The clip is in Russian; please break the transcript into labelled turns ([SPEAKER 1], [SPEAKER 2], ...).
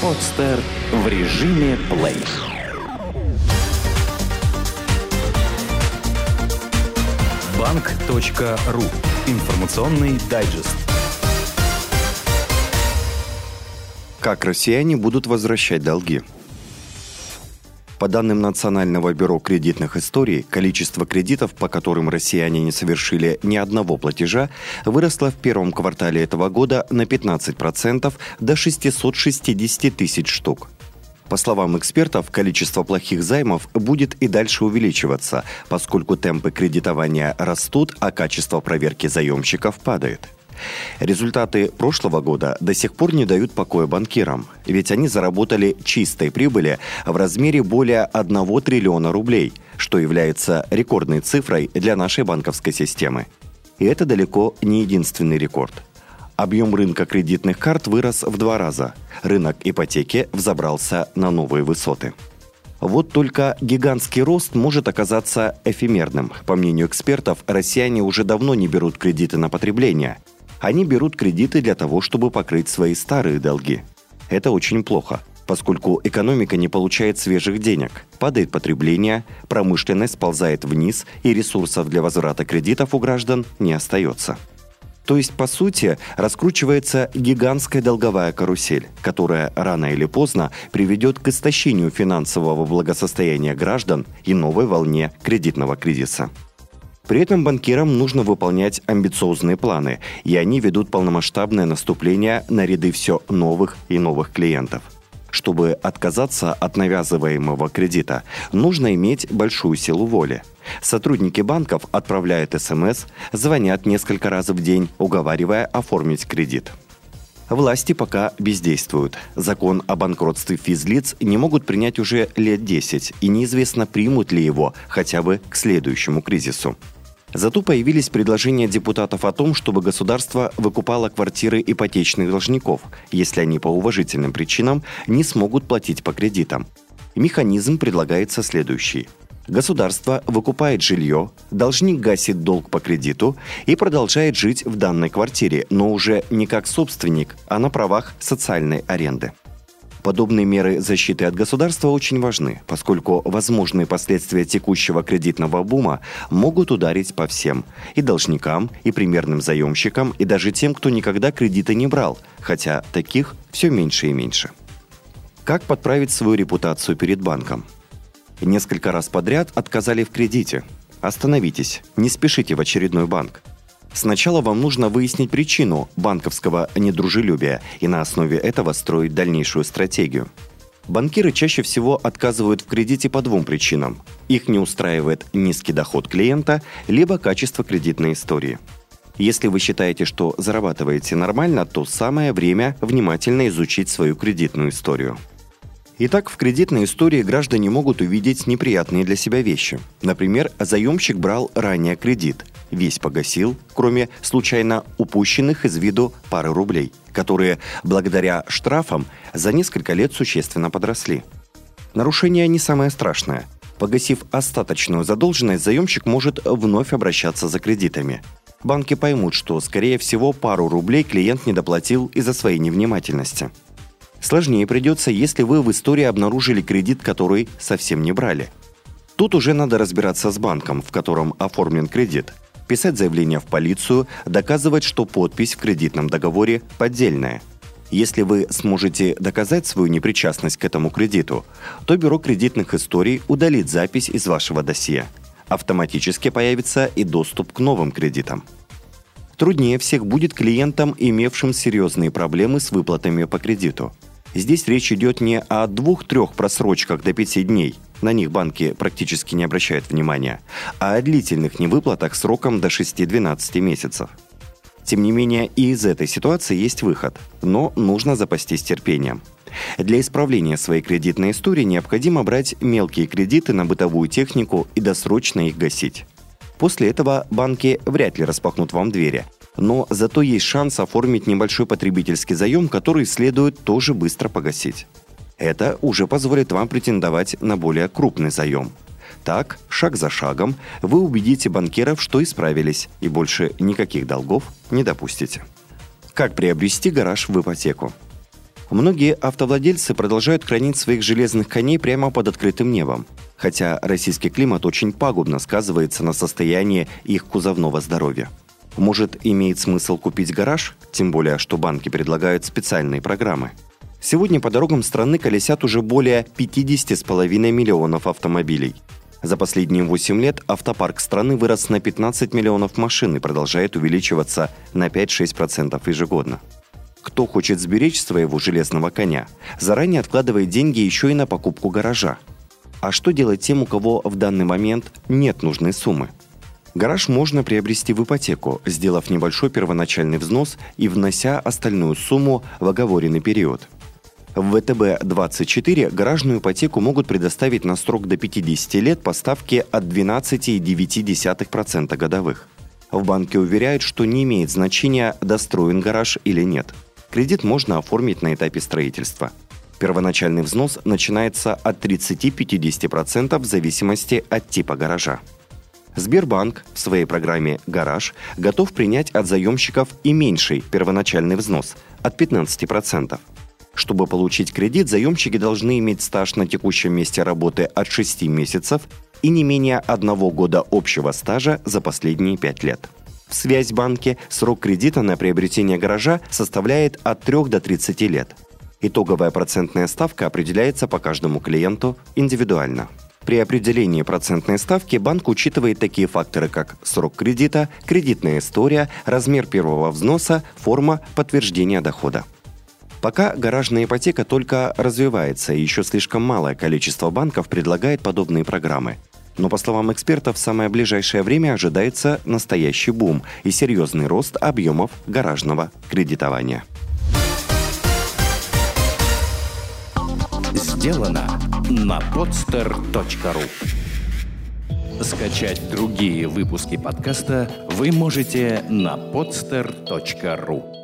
[SPEAKER 1] Подстер в режиме плей. Банк.ру. Информационный дайджест.
[SPEAKER 2] Как россияне будут возвращать долги? По данным Национального бюро кредитных историй, количество кредитов, по которым россияне не совершили ни одного платежа, выросло в первом квартале этого года на 15% до 660 тысяч штук. По словам экспертов, количество плохих займов будет и дальше увеличиваться, поскольку темпы кредитования растут, а качество проверки заемщиков падает – Результаты прошлого года до сих пор не дают покоя банкирам, ведь они заработали чистой прибыли в размере более 1 триллиона рублей, что является рекордной цифрой для нашей банковской системы. И это далеко не единственный рекорд. Объем рынка кредитных карт вырос в два раза. Рынок ипотеки взобрался на новые высоты. Вот только гигантский рост может оказаться эфемерным. По мнению экспертов, россияне уже давно не берут кредиты на потребление – они берут кредиты для того, чтобы покрыть свои старые долги. Это очень плохо, поскольку экономика не получает свежих денег, падает потребление, промышленность сползает вниз и ресурсов для возврата кредитов у граждан не остается. То есть, по сути, раскручивается гигантская долговая карусель, которая рано или поздно приведет к истощению финансового благосостояния граждан и новой волне кредитного кризиса. При этом банкирам нужно выполнять амбициозные планы, и они ведут полномасштабное наступление на ряды все новых и новых клиентов. Чтобы отказаться от навязываемого кредита, нужно иметь большую силу воли. Сотрудники банков отправляют СМС, звонят несколько раз в день, уговаривая оформить кредит. Власти пока бездействуют. Закон о банкротстве физлиц не могут принять уже лет 10, и неизвестно, примут ли его хотя бы к следующему кризису. Зато появились предложения депутатов о том, чтобы государство выкупало квартиры ипотечных должников, если они по уважительным причинам не смогут платить по кредитам. Механизм предлагается следующий. Государство выкупает жилье, должник гасит долг по кредиту и продолжает жить в данной квартире, но уже не как собственник, а на правах социальной аренды. Подобные меры защиты от государства очень важны, поскольку возможные последствия текущего кредитного бума могут ударить по всем – и должникам, и примерным заемщикам, и даже тем, кто никогда кредиты не брал, хотя таких все меньше и меньше. Как подправить свою репутацию перед банком? Несколько раз подряд отказали в кредите. Остановитесь, не спешите в очередной банк – Сначала вам нужно выяснить причину банковского недружелюбия и на основе этого строить дальнейшую стратегию. Банкиры чаще всего отказывают в кредите по двум причинам. Их не устраивает низкий доход клиента, либо качество кредитной истории. Если вы считаете, что зарабатываете нормально, то самое время внимательно изучить свою кредитную историю. Итак, в кредитной истории граждане могут увидеть неприятные для себя вещи. Например, заемщик брал ранее кредит, весь погасил, кроме случайно упущенных из виду пары рублей, которые благодаря штрафам за несколько лет существенно подросли. Нарушение не самое страшное. Погасив остаточную задолженность, заемщик может вновь обращаться за кредитами. Банки поймут, что, скорее всего, пару рублей клиент не доплатил из-за своей невнимательности – Сложнее придется, если вы в истории обнаружили кредит, который совсем не брали. Тут уже надо разбираться с банком, в котором оформлен кредит, писать заявление в полицию, доказывать, что подпись в кредитном договоре поддельная. Если вы сможете доказать свою непричастность к этому кредиту, то Бюро кредитных историй удалит запись из вашего досье. Автоматически появится и доступ к новым кредитам. Труднее всех будет клиентам, имевшим серьезные проблемы с выплатами по кредиту – Здесь речь идет не о двух-трех просрочках до пяти дней, на них банки практически не обращают внимания, а о длительных невыплатах сроком до 6-12 месяцев. Тем не менее, и из этой ситуации есть выход, но нужно запастись терпением. Для исправления своей кредитной истории необходимо брать мелкие кредиты на бытовую технику и досрочно их гасить. После этого банки вряд ли распахнут вам двери – но зато есть шанс оформить небольшой потребительский заем, который следует тоже быстро погасить. Это уже позволит вам претендовать на более крупный заем. Так, шаг за шагом, вы убедите банкиров, что исправились и больше никаких долгов не допустите. Как приобрести гараж в ипотеку? Многие автовладельцы продолжают хранить своих железных коней прямо под открытым небом, хотя российский климат очень пагубно сказывается на состоянии их кузовного здоровья. Может, имеет смысл купить гараж, тем более, что банки предлагают специальные программы. Сегодня по дорогам страны колесят уже более 50,5 миллионов автомобилей. За последние 8 лет автопарк страны вырос на 15 миллионов машин и продолжает увеличиваться на 5-6% ежегодно. Кто хочет сберечь своего железного коня, заранее откладывает деньги еще и на покупку гаража. А что делать тем, у кого в данный момент нет нужной суммы? Гараж можно приобрести в ипотеку, сделав небольшой первоначальный взнос и внося остальную сумму в оговоренный период. В ВТБ-24 гаражную ипотеку могут предоставить на срок до 50 лет по ставке от 12,9% годовых. В банке уверяют, что не имеет значения, достроен гараж или нет – Кредит можно оформить на этапе строительства. Первоначальный взнос начинается от 30-50% в зависимости от типа гаража. Сбербанк в своей программе «Гараж» готов принять от заемщиков и меньший первоначальный взнос – от 15%. Чтобы получить кредит, заемщики должны иметь стаж на текущем месте работы от 6 месяцев и не менее одного года общего стажа за последние 5 лет. В Связьбанке срок кредита на приобретение гаража составляет от 3 до 30 лет. Итоговая процентная ставка определяется по каждому клиенту индивидуально. При определении процентной ставки банк учитывает такие факторы, как срок кредита, кредитная история, размер первого взноса, форма подтверждения дохода. Пока гаражная ипотека только развивается, и еще слишком малое количество банков предлагает подобные программы. Но, по словам экспертов, в самое ближайшее время ожидается настоящий бум и серьезный рост объемов гаражного кредитования.
[SPEAKER 1] Сделано на podster.ru Скачать другие выпуски подкаста вы можете на podster.ru